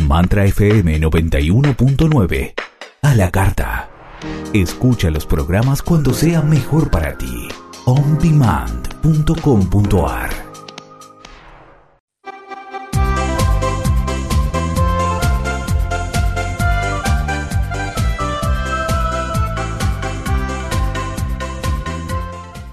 Mantra FM 91.9. A la carta. Escucha los programas cuando sea mejor para ti. ondemand.com.ar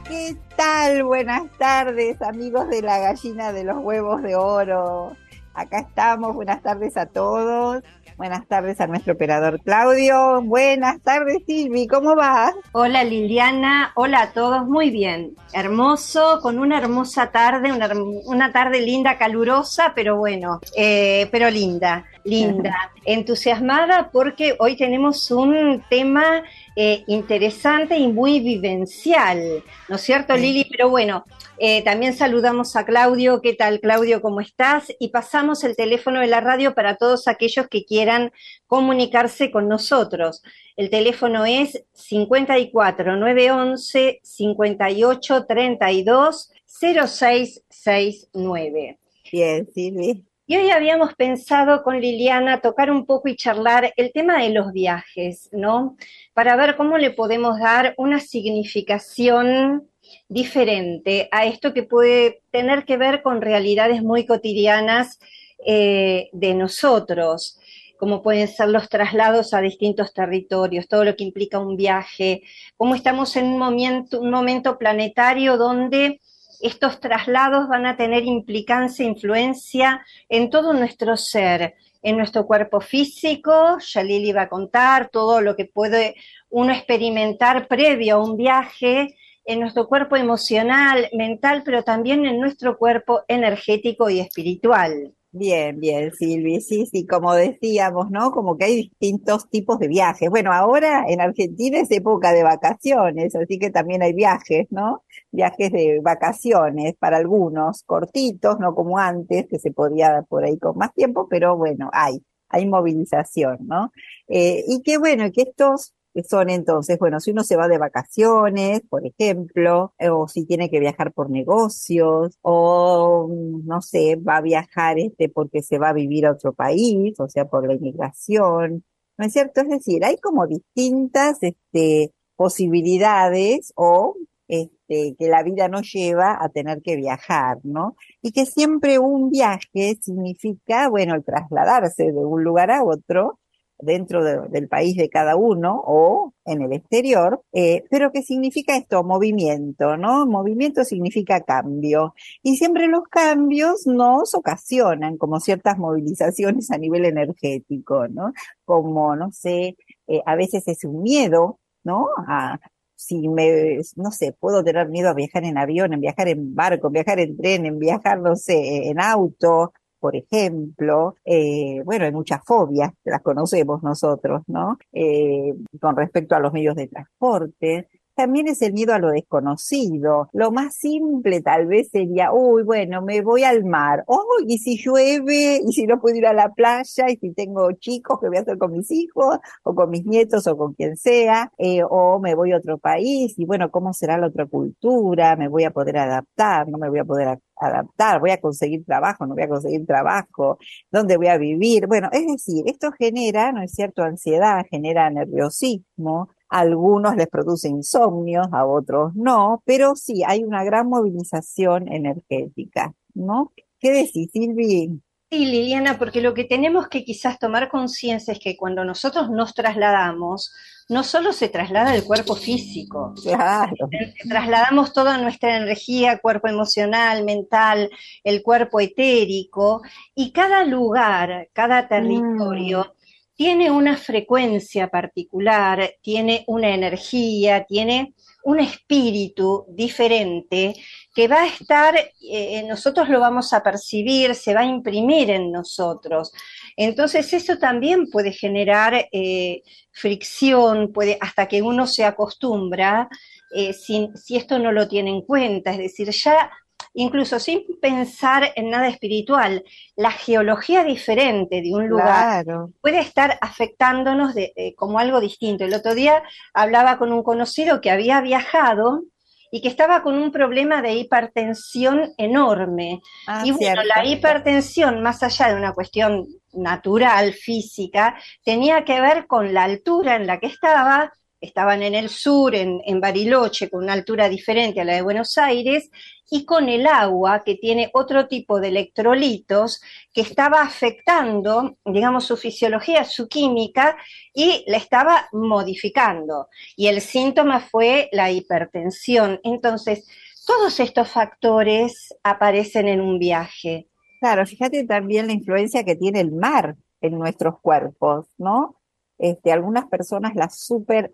¿Qué tal? Buenas tardes, amigos de la gallina de los huevos de oro. Acá estamos, buenas tardes a todos. Buenas tardes a nuestro operador Claudio. Buenas tardes, Silvi, ¿cómo vas? Hola Liliana, hola a todos, muy bien. Hermoso, con una hermosa tarde, una, una tarde linda, calurosa, pero bueno, eh, pero linda, linda. Entusiasmada porque hoy tenemos un tema eh, interesante y muy vivencial, ¿no es cierto, Lili? Pero bueno, eh, también saludamos a Claudio. ¿Qué tal, Claudio? ¿Cómo estás? Y pasamos el teléfono de la radio para todos aquellos que quieran comunicarse con nosotros. El teléfono es 54 911 58 32 0669. Bien, Silvi. Y hoy habíamos pensado con Liliana tocar un poco y charlar el tema de los viajes, ¿no? Para ver cómo le podemos dar una significación diferente a esto que puede tener que ver con realidades muy cotidianas eh, de nosotros, como pueden ser los traslados a distintos territorios, todo lo que implica un viaje, cómo estamos en un momento, un momento planetario donde estos traslados van a tener implicancia, influencia en todo nuestro ser, en nuestro cuerpo físico, ya Lili va a contar todo lo que puede uno experimentar previo a un viaje, en nuestro cuerpo emocional, mental, pero también en nuestro cuerpo energético y espiritual. Bien, bien, Silvi, sí, sí, como decíamos, ¿no? Como que hay distintos tipos de viajes. Bueno, ahora en Argentina es época de vacaciones, así que también hay viajes, ¿no? Viajes de vacaciones para algunos, cortitos, no como antes, que se podía dar por ahí con más tiempo, pero bueno, hay, hay movilización, ¿no? Eh, y qué bueno, que estos que son entonces, bueno, si uno se va de vacaciones, por ejemplo, o si tiene que viajar por negocios, o no sé, va a viajar este porque se va a vivir a otro país, o sea, por la inmigración, ¿no es cierto? Es decir, hay como distintas este, posibilidades o este, que la vida nos lleva a tener que viajar, ¿no? Y que siempre un viaje significa, bueno, trasladarse de un lugar a otro, dentro de, del país de cada uno o en el exterior, eh, pero que significa esto, movimiento, ¿no? Movimiento significa cambio. Y siempre los cambios nos ocasionan como ciertas movilizaciones a nivel energético, ¿no? Como, no sé, eh, a veces es un miedo, ¿no? A, si me, no sé, puedo tener miedo a viajar en avión, en viajar en barco, en viajar en tren, en viajar, no sé, en auto, por ejemplo, eh, bueno, hay muchas fobias, las conocemos nosotros, ¿no? Eh, con respecto a los medios de transporte. También es el miedo a lo desconocido. Lo más simple tal vez sería, uy, bueno, me voy al mar. Oh, y si llueve, y si no puedo ir a la playa, y si tengo chicos, ¿qué voy a hacer con mis hijos? O con mis nietos, o con quien sea. Eh, o me voy a otro país, y bueno, ¿cómo será la otra cultura? ¿Me voy a poder adaptar? ¿No me voy a poder adaptar? ¿Voy a conseguir trabajo? ¿No voy a conseguir trabajo? ¿Dónde voy a vivir? Bueno, es decir, esto genera, ¿no es cierto?, ansiedad, genera nerviosismo, a algunos les produce insomnios, a otros no, pero sí hay una gran movilización energética, ¿no? ¿Qué decís, Silvi? Sí, Liliana, porque lo que tenemos que quizás tomar conciencia es que cuando nosotros nos trasladamos, no solo se traslada el cuerpo físico, claro. trasladamos toda nuestra energía, cuerpo emocional, mental, el cuerpo etérico, y cada lugar, cada territorio, mm tiene una frecuencia particular, tiene una energía, tiene un espíritu diferente que va a estar, eh, nosotros lo vamos a percibir, se va a imprimir en nosotros. Entonces eso también puede generar eh, fricción, puede, hasta que uno se acostumbra, eh, si, si esto no lo tiene en cuenta, es decir, ya incluso sin pensar en nada espiritual, la geología diferente de un lugar claro. puede estar afectándonos de, de, como algo distinto. El otro día hablaba con un conocido que había viajado y que estaba con un problema de hipertensión enorme. Ah, y bueno, la hipertensión, más allá de una cuestión natural, física, tenía que ver con la altura en la que estaba estaban en el sur, en, Bariloche, con una altura diferente a la de Buenos Aires, y con el agua, que tiene otro tipo de electrolitos, que estaba afectando, digamos, su fisiología, su química, y la estaba modificando. Y el síntoma fue la hipertensión. Entonces, todos estos factores aparecen en un viaje. Claro, fíjate también la influencia que tiene el mar en nuestros cuerpos, ¿no? Este, algunas personas la super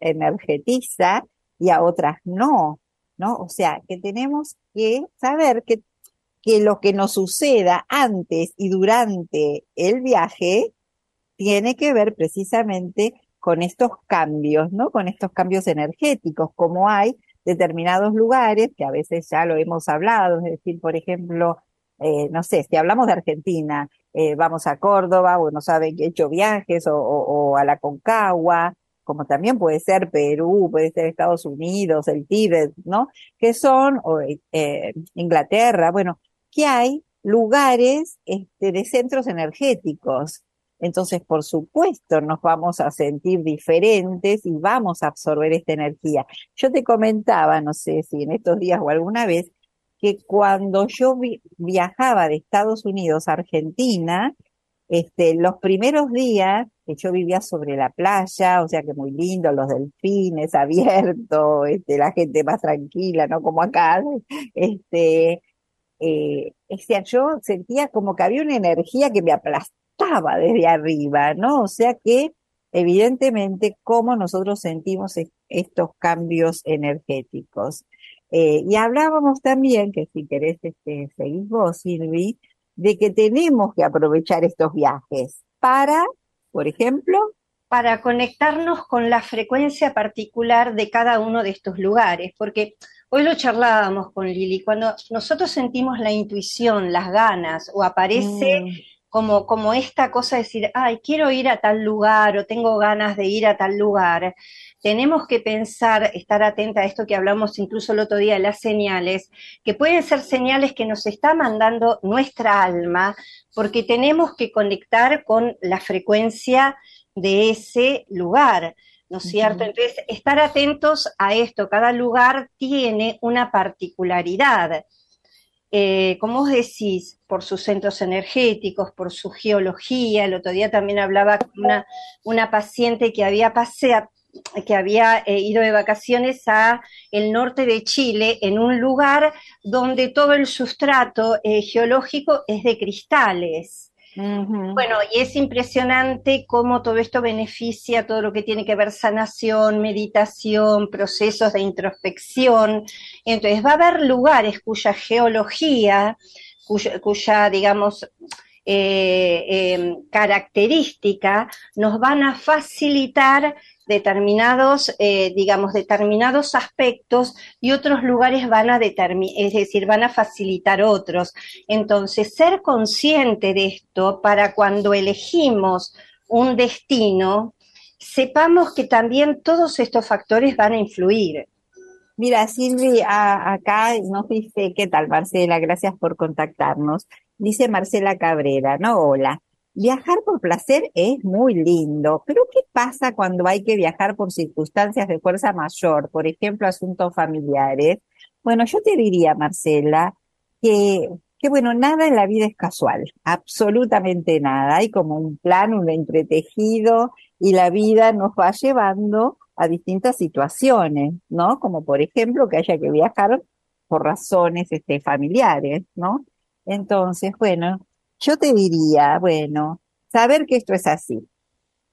energetiza y a otras no, ¿no? O sea, que tenemos que saber que, que lo que nos suceda antes y durante el viaje tiene que ver precisamente con estos cambios, ¿no? Con estos cambios energéticos, como hay determinados lugares, que a veces ya lo hemos hablado, es decir, por ejemplo, eh, no sé, si hablamos de Argentina, eh, vamos a Córdoba, bueno, saben que he hecho viajes, o, a la Concagua, como también puede ser Perú, puede ser Estados Unidos, el Tíbet, ¿no? Que son, o, eh, Inglaterra, bueno, que hay lugares este, de centros energéticos. Entonces, por supuesto, nos vamos a sentir diferentes y vamos a absorber esta energía. Yo te comentaba, no sé si en estos días o alguna vez, que cuando yo viajaba de Estados Unidos a Argentina, este, los primeros días que yo vivía sobre la playa, o sea que muy lindo, los delfines abiertos, este, la gente más tranquila, ¿no? Como acá, este, eh, yo sentía como que había una energía que me aplastaba desde arriba, ¿no? O sea que evidentemente cómo nosotros sentimos estos cambios energéticos. Eh, y hablábamos también, que si querés este, seguís vos, Silvi, de que tenemos que aprovechar estos viajes para, por ejemplo, para conectarnos con la frecuencia particular de cada uno de estos lugares, porque hoy lo charlábamos con Lili, cuando nosotros sentimos la intuición, las ganas, o aparece mm. como, como esta cosa de decir, ay, quiero ir a tal lugar, o tengo ganas de ir a tal lugar, tenemos que pensar, estar atenta a esto que hablamos incluso el otro día de las señales, que pueden ser señales que nos está mandando nuestra alma, porque tenemos que conectar con la frecuencia de ese lugar. ¿no es cierto? Entonces, estar atentos a esto, cada lugar tiene una particularidad. Eh, como vos decís, por sus centros energéticos, por su geología, el otro día también hablaba con una, una paciente que había paseado, que había eh, ido de vacaciones a el norte de Chile, en un lugar donde todo el sustrato eh, geológico es de cristales. Bueno, y es impresionante cómo todo esto beneficia todo lo que tiene que ver sanación, meditación, procesos de introspección. Entonces va a haber lugares cuya geología, cuya, digamos, eh, característica nos van a facilitar determinados, eh, digamos, determinados aspectos y otros lugares van a determinar, es decir, van a facilitar otros. Entonces, ser consciente de esto para cuando elegimos un destino, sepamos que también todos estos factores van a influir. Mira, Silvi, acá nos dice, ¿qué tal, Marcela? Gracias por contactarnos. Dice Marcela Cabrera, ¿no? Hola. Viajar por placer es muy lindo, pero ¿qué pasa cuando hay que viajar por circunstancias de fuerza mayor, por ejemplo, asuntos familiares? Bueno, yo te diría, Marcela, que, que bueno, nada en la vida es casual, absolutamente nada. Hay como un plan, un entretejido y la vida nos va llevando a distintas situaciones, ¿no? Como por ejemplo que haya que viajar por razones este, familiares, ¿no? Entonces, bueno, yo te diría, bueno, saber que esto es así,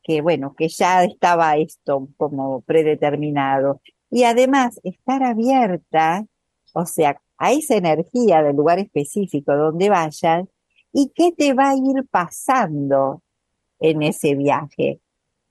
que bueno, que ya estaba esto como predeterminado. Y además, estar abierta, o sea, a esa energía del lugar específico donde vayan y qué te va a ir pasando en ese viaje.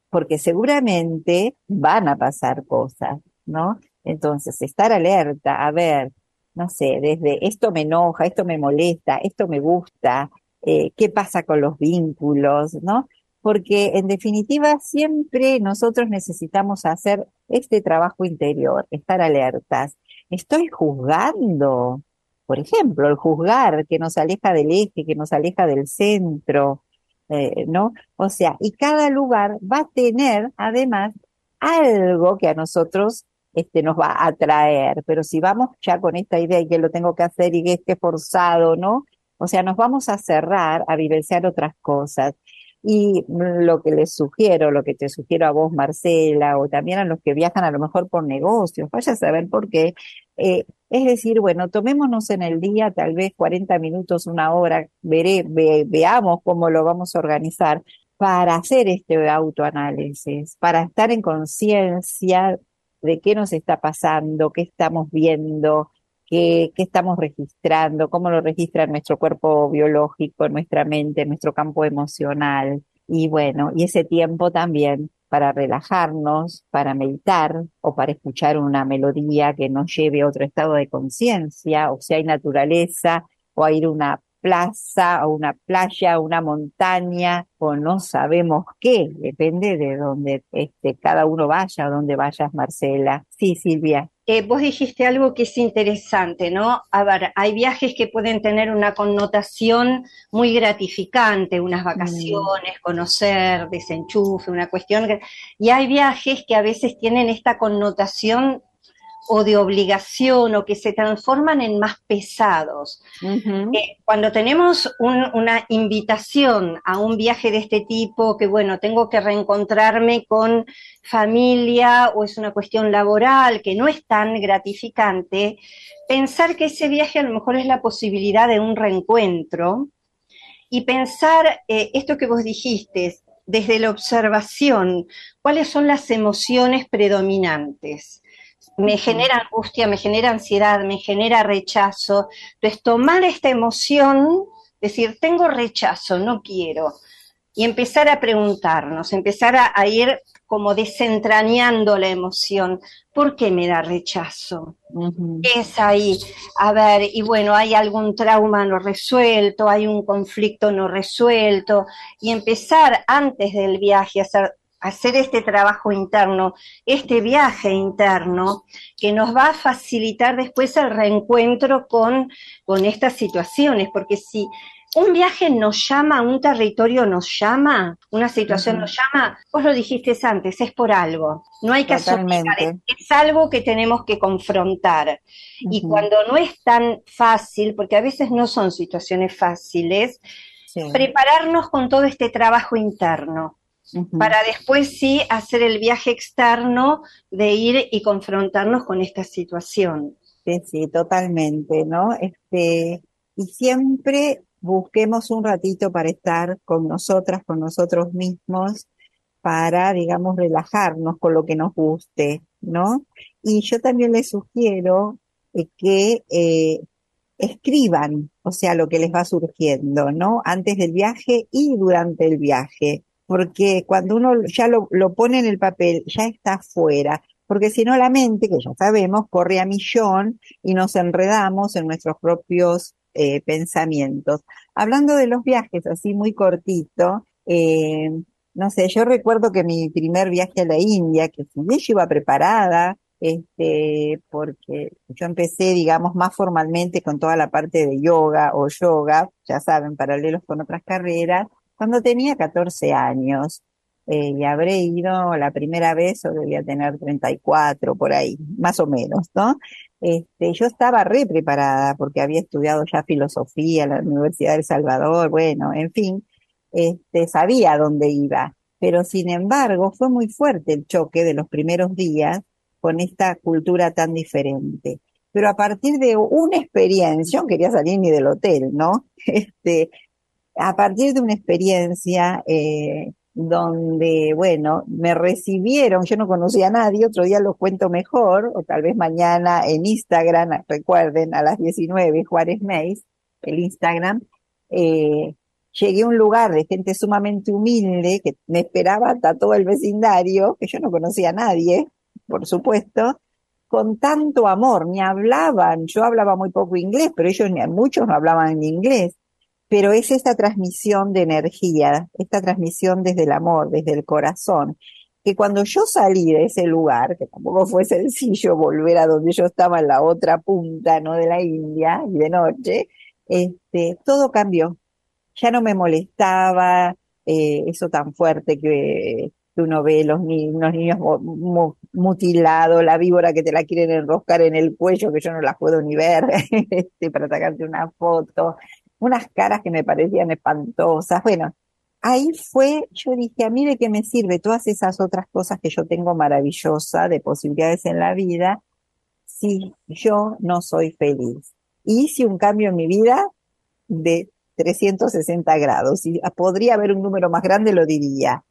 Porque seguramente van a pasar cosas, ¿no? Entonces, estar alerta, a ver, no sé, desde esto me enoja, esto me molesta, esto me gusta, eh, qué pasa con los vínculos, ¿no? porque en definitiva siempre nosotros necesitamos hacer este trabajo interior, estar alertas. Estoy juzgando, por ejemplo, el juzgar que nos aleja del eje, que nos aleja del centro, eh, ¿no? O sea, y cada lugar va a tener además algo que a nosotros este, nos va a atraer, pero si vamos ya con esta idea y que lo tengo que hacer y que es que forzado, ¿no? O sea, nos vamos a cerrar a vivenciar otras cosas. Y lo que les sugiero, lo que te sugiero a vos, Marcela, o también a los que viajan a lo mejor por negocios, vaya a saber por qué, eh, es decir, bueno, tomémonos en el día tal vez 40 minutos, una hora, veré, veamos cómo lo vamos a organizar para hacer este autoanálisis, para estar en conciencia de qué nos está pasando, qué estamos viendo, qué, qué, estamos registrando, cómo lo registra nuestro cuerpo biológico, nuestra mente, nuestro campo emocional. Y bueno, y ese tiempo también para relajarnos, para meditar o para escuchar una melodía que nos lleve a otro estado de conciencia, o si hay naturaleza, o a ir a una plaza, a una playa, a una montaña, o no sabemos qué, depende de dónde este, cada uno vaya, a dónde vayas, Marcela. Sí, Silvia. Eh, vos dijiste algo que es interesante, ¿no? A ver, hay viajes que pueden tener una connotación muy gratificante, unas vacaciones, conocer, desenchufe, una cuestión, y hay viajes que a veces tienen esta connotación o de obligación o que se transforman en más pesados. Eh, cuando tenemos una invitación a un viaje de este tipo, que bueno, tengo que reencontrarme con familia o es una cuestión laboral que no es tan gratificante, pensar que ese viaje a lo mejor es la posibilidad de un reencuentro y pensar eh, esto que vos dijiste, desde la observación, cuáles son las emociones predominantes me genera angustia, me genera ansiedad, me genera rechazo. Entonces, tomar esta emoción, decir, tengo rechazo, no quiero, y empezar a preguntarnos, empezar a, ir como desentrañando la emoción. ¿Por qué me da rechazo? Es ahí. A ver, y bueno, hay algún trauma no resuelto, hay un conflicto no resuelto, y empezar antes del viaje a hacer hacer este trabajo interno, este viaje interno, que nos va a facilitar después el reencuentro con, con estas situaciones, porque si un viaje nos llama, un territorio nos llama, una situación nos llama, vos lo dijiste antes, es por algo, no hay que asumir, es algo que tenemos que confrontar. Y cuando no es tan fácil, porque a veces no son situaciones fáciles, prepararnos con todo este trabajo interno para después sí hacer el viaje externo de ir y confrontarnos con esta situación. Sí, sí, totalmente, ¿no? Este, y siempre busquemos un ratito para estar con nosotras, con nosotros mismos, para, digamos, relajarnos con lo que nos guste, ¿no? Y yo también les sugiero eh, que eh, escriban, o sea, lo que les va surgiendo, ¿no? Antes del viaje y durante el viaje porque cuando uno ya lo, pone en el papel, ya está fuera, porque si no la mente, que ya sabemos, corre a millón y nos enredamos en nuestros propios eh, pensamientos. Hablando de los viajes, así muy cortito, eh, no sé, yo recuerdo que mi primer viaje a la India, que si yo iba preparada, este, porque yo empecé, digamos, más formalmente con toda la parte de yoga o yoga, ya saben, paralelos con otras carreras, cuando tenía 14 años. Eh, y habré ido la primera vez o debía tener 34 por ahí, más o menos, ¿no? Este, yo estaba re preparada porque había estudiado ya filosofía en la Universidad de Salvador, bueno, en fin, este, sabía dónde iba, pero sin embargo fue muy fuerte el choque de los primeros días con esta cultura tan diferente. Pero a partir de una experiencia, no quería salir ni del hotel, ¿no? Este, a partir de una experiencia eh, donde, bueno, me recibieron, yo no conocía a nadie, otro día lo cuento mejor, o tal vez mañana en Instagram, recuerden, a las 19, Juárez Meis, el Instagram, eh, llegué a un lugar de gente sumamente humilde que me esperaba hasta todo el vecindario, que yo no conocía a nadie, por supuesto, con tanto amor, ni hablaban, yo hablaba muy poco inglés, pero ellos muchos no hablaban inglés, pero es esta transmisión de energía, esta transmisión desde el amor, desde el corazón, que cuando yo salí de ese lugar, que tampoco fue sencillo volver a donde yo estaba en la otra punta, ¿no? De la India y de noche, este, todo cambió. Ya no me molestaba eh, eso tan fuerte que, uno ve los, los niños mutilados, la víbora que te la quieren enroscar en el cuello, que yo no las puedo ni ver, este, para sacarte una foto, unas caras que me parecían espantosas. Bueno, ahí fue, yo dije, a mí de qué me sirve todas esas otras cosas que yo tengo maravillosa de posibilidades en la vida si yo no soy feliz. Hice un cambio en mi vida de 360 grados. Si podría haber un número más grande, lo diría.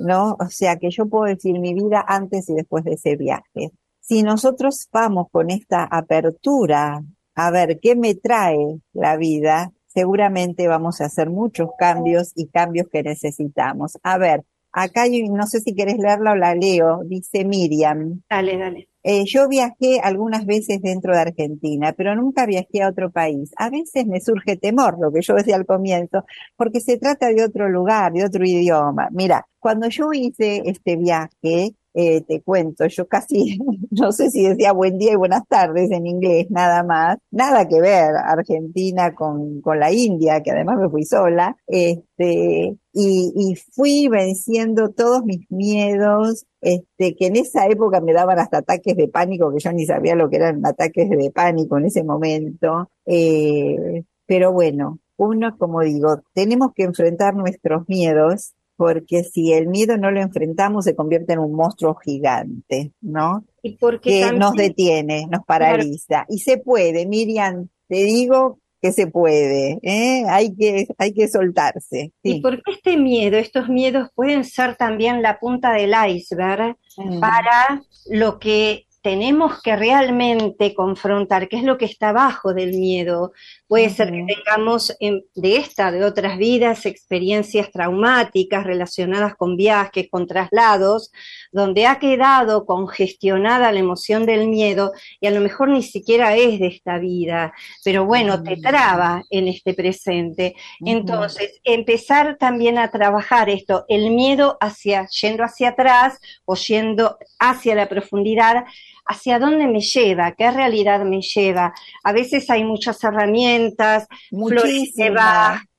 ¿No? O sea que yo puedo decir mi vida antes y después de ese viaje. Si nosotros vamos con esta apertura a ver qué me trae la vida, seguramente vamos a hacer muchos cambios y cambios que necesitamos. A ver, acá no sé si querés leerla o la leo, dice Miriam. Dale, dale. Eh, yo viajé algunas veces dentro de Argentina, pero nunca viajé a otro país. A veces me surge temor, lo que yo decía al comienzo, porque se trata de otro lugar, de otro idioma. Mira, cuando yo hice este viaje, eh, te cuento, yo casi, no sé si decía buen día y buenas tardes en inglés, nada más, nada que ver Argentina con, con la India, que además me fui sola, este, y, y fui venciendo todos mis miedos, este, que en esa época me daban hasta ataques de pánico, que yo ni sabía lo que eran ataques de pánico en ese momento, eh, pero bueno, uno, como digo, tenemos que enfrentar nuestros miedos porque si el miedo no lo enfrentamos se convierte en un monstruo gigante, ¿no? Y porque que nos detiene, nos paraliza. Y se puede, Miriam, te digo que se puede, ¿eh? hay, que, hay que soltarse. Y porque este miedo, estos miedos pueden ser también la punta del iceberg mm. para lo que tenemos que realmente confrontar qué es lo que está abajo del miedo. Puede ser que tengamos de esta, de otras vidas, experiencias traumáticas relacionadas con viajes, con traslados, donde ha quedado congestionada la emoción del miedo y a lo mejor ni siquiera es de esta vida, pero bueno, te traba en este presente. Entonces, empezar también a trabajar esto, el miedo hacia, yendo hacia atrás o yendo hacia la profundidad, hacia dónde me lleva, qué realidad me lleva. A veces hay muchas herramientas,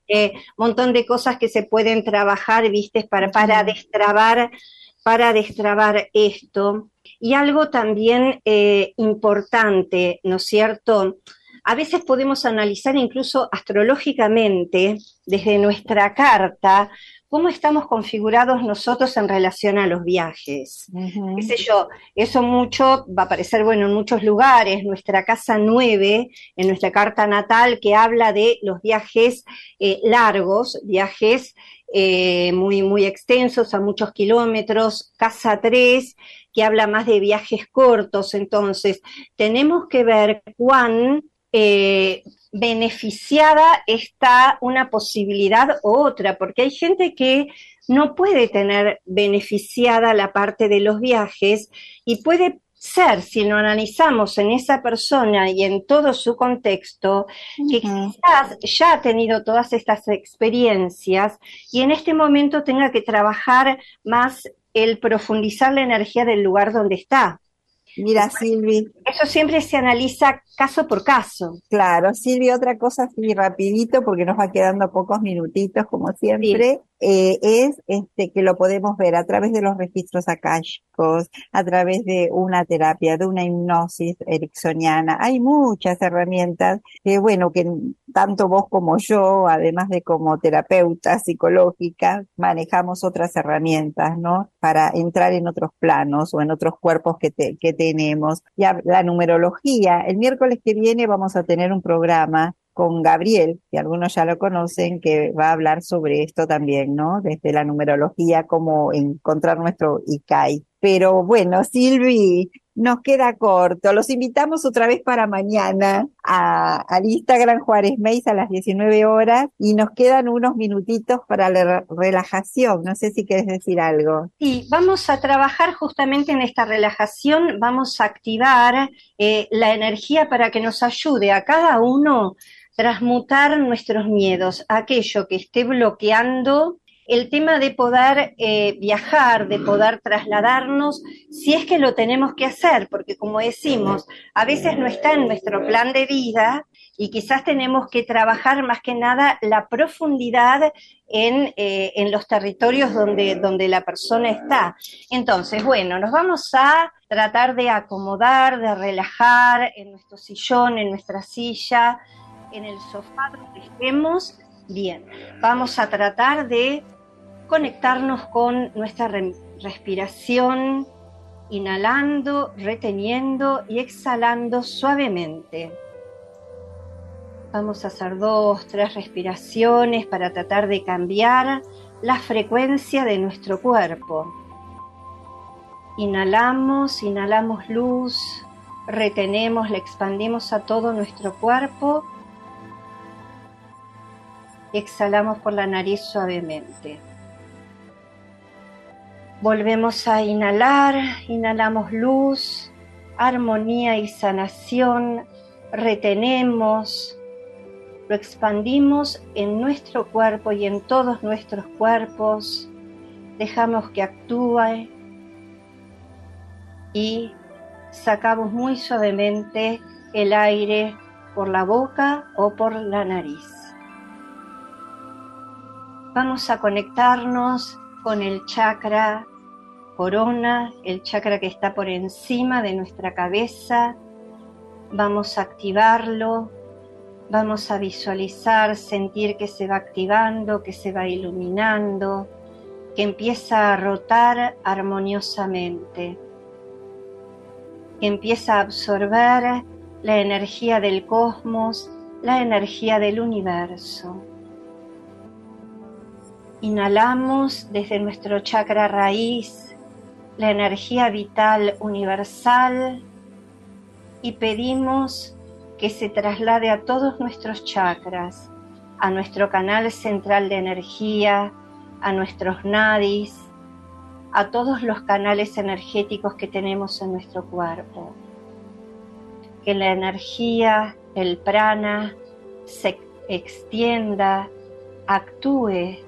de un montón de cosas que se pueden trabajar, viste, para, para destrabar, para destrabar esto. Y algo también eh, importante, ¿no es cierto? A veces podemos analizar incluso astrológicamente desde nuestra carta cómo estamos configurados nosotros en relación a los viajes. ¿Qué sé yo? Eso mucho va a aparecer, bueno, en muchos lugares, nuestra casa 9, en nuestra carta natal, que habla de los viajes eh, largos, viajes eh, muy, muy extensos, a muchos kilómetros, casa 3, que habla más de viajes cortos. Entonces, tenemos que ver cuán eh, beneficiada está una posibilidad u otra, porque hay gente que no puede tener beneficiada la parte de los viajes y puede ser, si lo analizamos en esa persona y en todo su contexto, que quizás ya ha tenido todas estas experiencias y en este momento tenga que trabajar más el profundizar la energía del lugar donde está. Mira, Silvi. Eso siempre se analiza caso por caso. Claro, Silvi, otra cosa así rapidito, porque nos va quedando pocos minutitos, como siempre, eh, es este que lo podemos ver a través de los registros akáshicos, a través de una terapia, de una hipnosis ericksoniana. Hay muchas herramientas que, bueno, que tanto vos como yo, además de como terapeuta psicológica, manejamos otras herramientas, ¿no? Para entrar en otros planos o en otros cuerpos que, que tenemos. Ya la numerología, el miércoles que viene vamos a tener un programa con Gabriel, que algunos ya lo conocen, que va a hablar sobre esto también, ¿no? Desde la numerología, cómo encontrar nuestro ICAI. Pero bueno, Silvi, nos queda corto. Los invitamos otra vez para mañana a, al Instagram Juárez Meis a las 19 horas y nos quedan unos minutitos para la relajación. No sé si quieres decir algo. Sí, vamos a trabajar justamente en esta relajación. Vamos a activar eh, la energía para que nos ayude a cada uno transmutar nuestros miedos, aquello que esté bloqueando el tema de poder eh, viajar, de poder trasladarnos, si es que lo tenemos que hacer, porque como decimos, a veces no está en nuestro plan de vida y quizás tenemos que trabajar más que nada la profundidad en, eh, en los territorios donde, donde la persona está. Entonces, bueno, nos vamos a tratar de acomodar, de relajar en nuestro sillón, en nuestra silla, en el sofá donde estemos. Bien, vamos a tratar de conectarnos con nuestra respiración, inhalando, reteniendo y exhalando suavemente. Vamos a hacer dos, tres respiraciones para tratar de cambiar la frecuencia de nuestro cuerpo. Inhalamos, inhalamos luz, retenemos, la expandimos a todo nuestro cuerpo. Exhalamos por la nariz suavemente. Volvemos a inhalar, inhalamos luz, armonía y sanación, retenemos, lo expandimos en nuestro cuerpo y en todos nuestros cuerpos, dejamos que actúe y sacamos muy suavemente el aire por la boca o por la nariz. Vamos a conectarnos con el chakra corona, el chakra que está por encima de nuestra cabeza. Vamos a activarlo, vamos a visualizar, sentir que se va activando, que se va iluminando, que empieza a rotar armoniosamente, que empieza a absorber la energía del cosmos, la energía del universo. Inhalamos desde nuestro chakra raíz la energía vital universal y pedimos que se traslade a todos nuestros chakras, a nuestro canal central de energía, a nuestros nadis, a todos los canales energéticos que tenemos en nuestro cuerpo. Que la energía, el prana, se extienda, actúe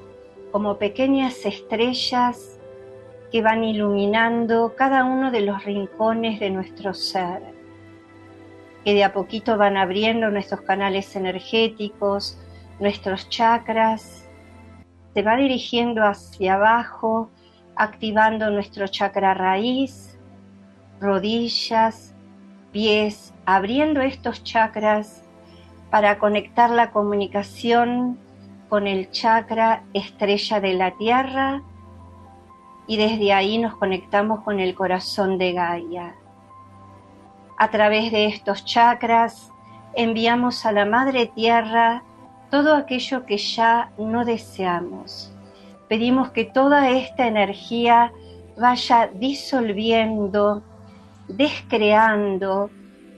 como pequeñas estrellas que van iluminando cada uno de los rincones de nuestro ser, que de a poquito van abriendo nuestros canales energéticos, nuestros chakras, se va dirigiendo hacia abajo, activando nuestro chakra raíz, rodillas, pies, abriendo estos chakras para conectar la comunicación con el chakra estrella de la Tierra y desde ahí nos conectamos con el corazón de Gaia. A través de estos chakras enviamos a la Madre Tierra todo aquello que ya no deseamos. Pedimos que toda esta energía vaya disolviendo, descreando,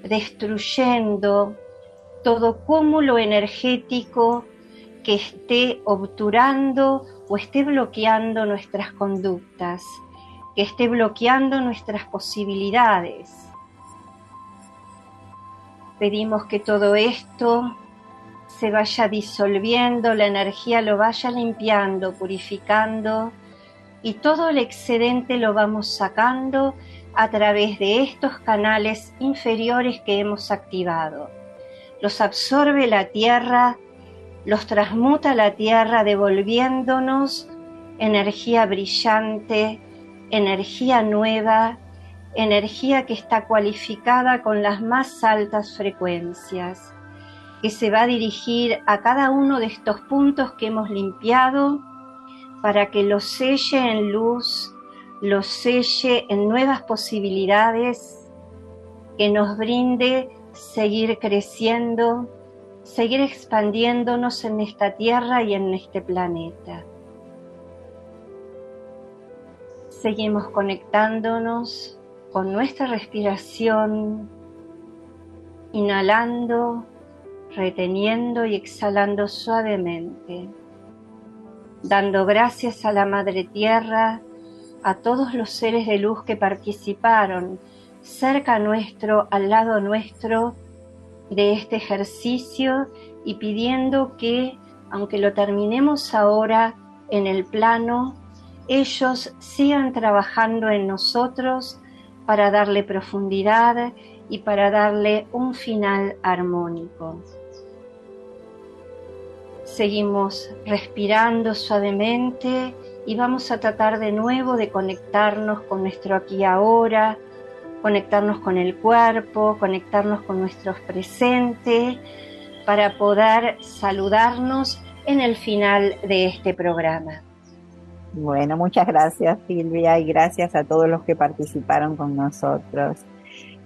destruyendo todo cúmulo energético que esté obturando o esté bloqueando nuestras conductas, que esté bloqueando nuestras posibilidades. Pedimos que todo esto se vaya disolviendo, la energía lo vaya limpiando, purificando y todo el excedente lo vamos sacando a través de estos canales inferiores que hemos activado. Los absorbe la tierra los transmuta la tierra devolviéndonos energía brillante, energía nueva, energía que está cualificada con las más altas frecuencias, que se va a dirigir a cada uno de estos puntos que hemos limpiado para que los selle en luz, los selle en nuevas posibilidades, que nos brinde seguir creciendo, seguir expandiéndonos en esta tierra y en este planeta. Seguimos conectándonos con nuestra respiración, inhalando, reteniendo y exhalando suavemente, dando gracias a la Madre Tierra, a todos los seres de luz que participaron cerca nuestro, al lado nuestro, de este ejercicio y pidiendo que, aunque lo terminemos ahora en el plano, ellos sigan trabajando en nosotros para darle profundidad y para darle un final armónico. Seguimos respirando suavemente y vamos a tratar de nuevo de conectarnos con nuestro aquí ahora, conectarnos con el cuerpo, conectarnos con nuestros presentes para poder saludarnos en el final de este programa. Bueno, muchas gracias Silvia y gracias a todos los que participaron con nosotros.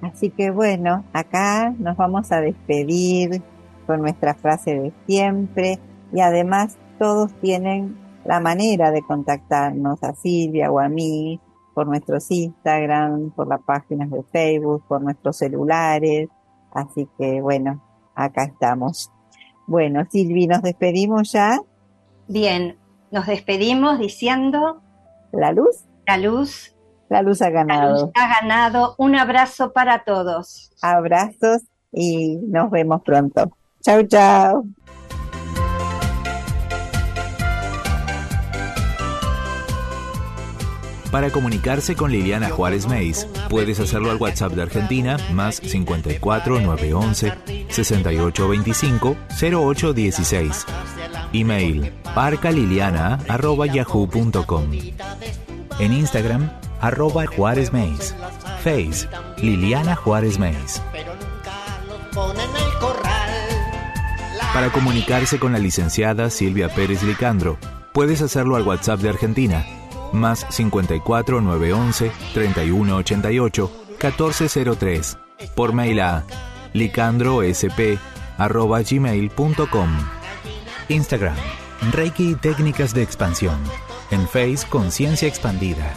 Así que bueno, acá nos vamos a despedir con nuestra frase de siempre y además todos tienen la manera de contactarnos a Silvia o a mí por nuestros Instagram, por las páginas de Facebook, por nuestros celulares. Así que bueno, acá estamos. Bueno, Silvi, ¿nos despedimos ya? Bien, nos despedimos diciendo... La luz. La luz. La luz ha ganado. La luz ha ganado. Un abrazo para todos. Abrazos y nos vemos pronto. Chao, chao. Para comunicarse con Liliana Juárez Meis, puedes hacerlo al WhatsApp de Argentina más 54 911 6825 0816. Email parcaliliana.yahoo.com En Instagram, arroba Juárez Meis. Face, Liliana Juárez Meis. Para comunicarse con la licenciada Silvia Pérez Licandro, puedes hacerlo al WhatsApp de Argentina más 54 911 3188 1403 por mail a licandrosp@gmail.com Instagram Reiki Técnicas de Expansión. En Face Conciencia Expandida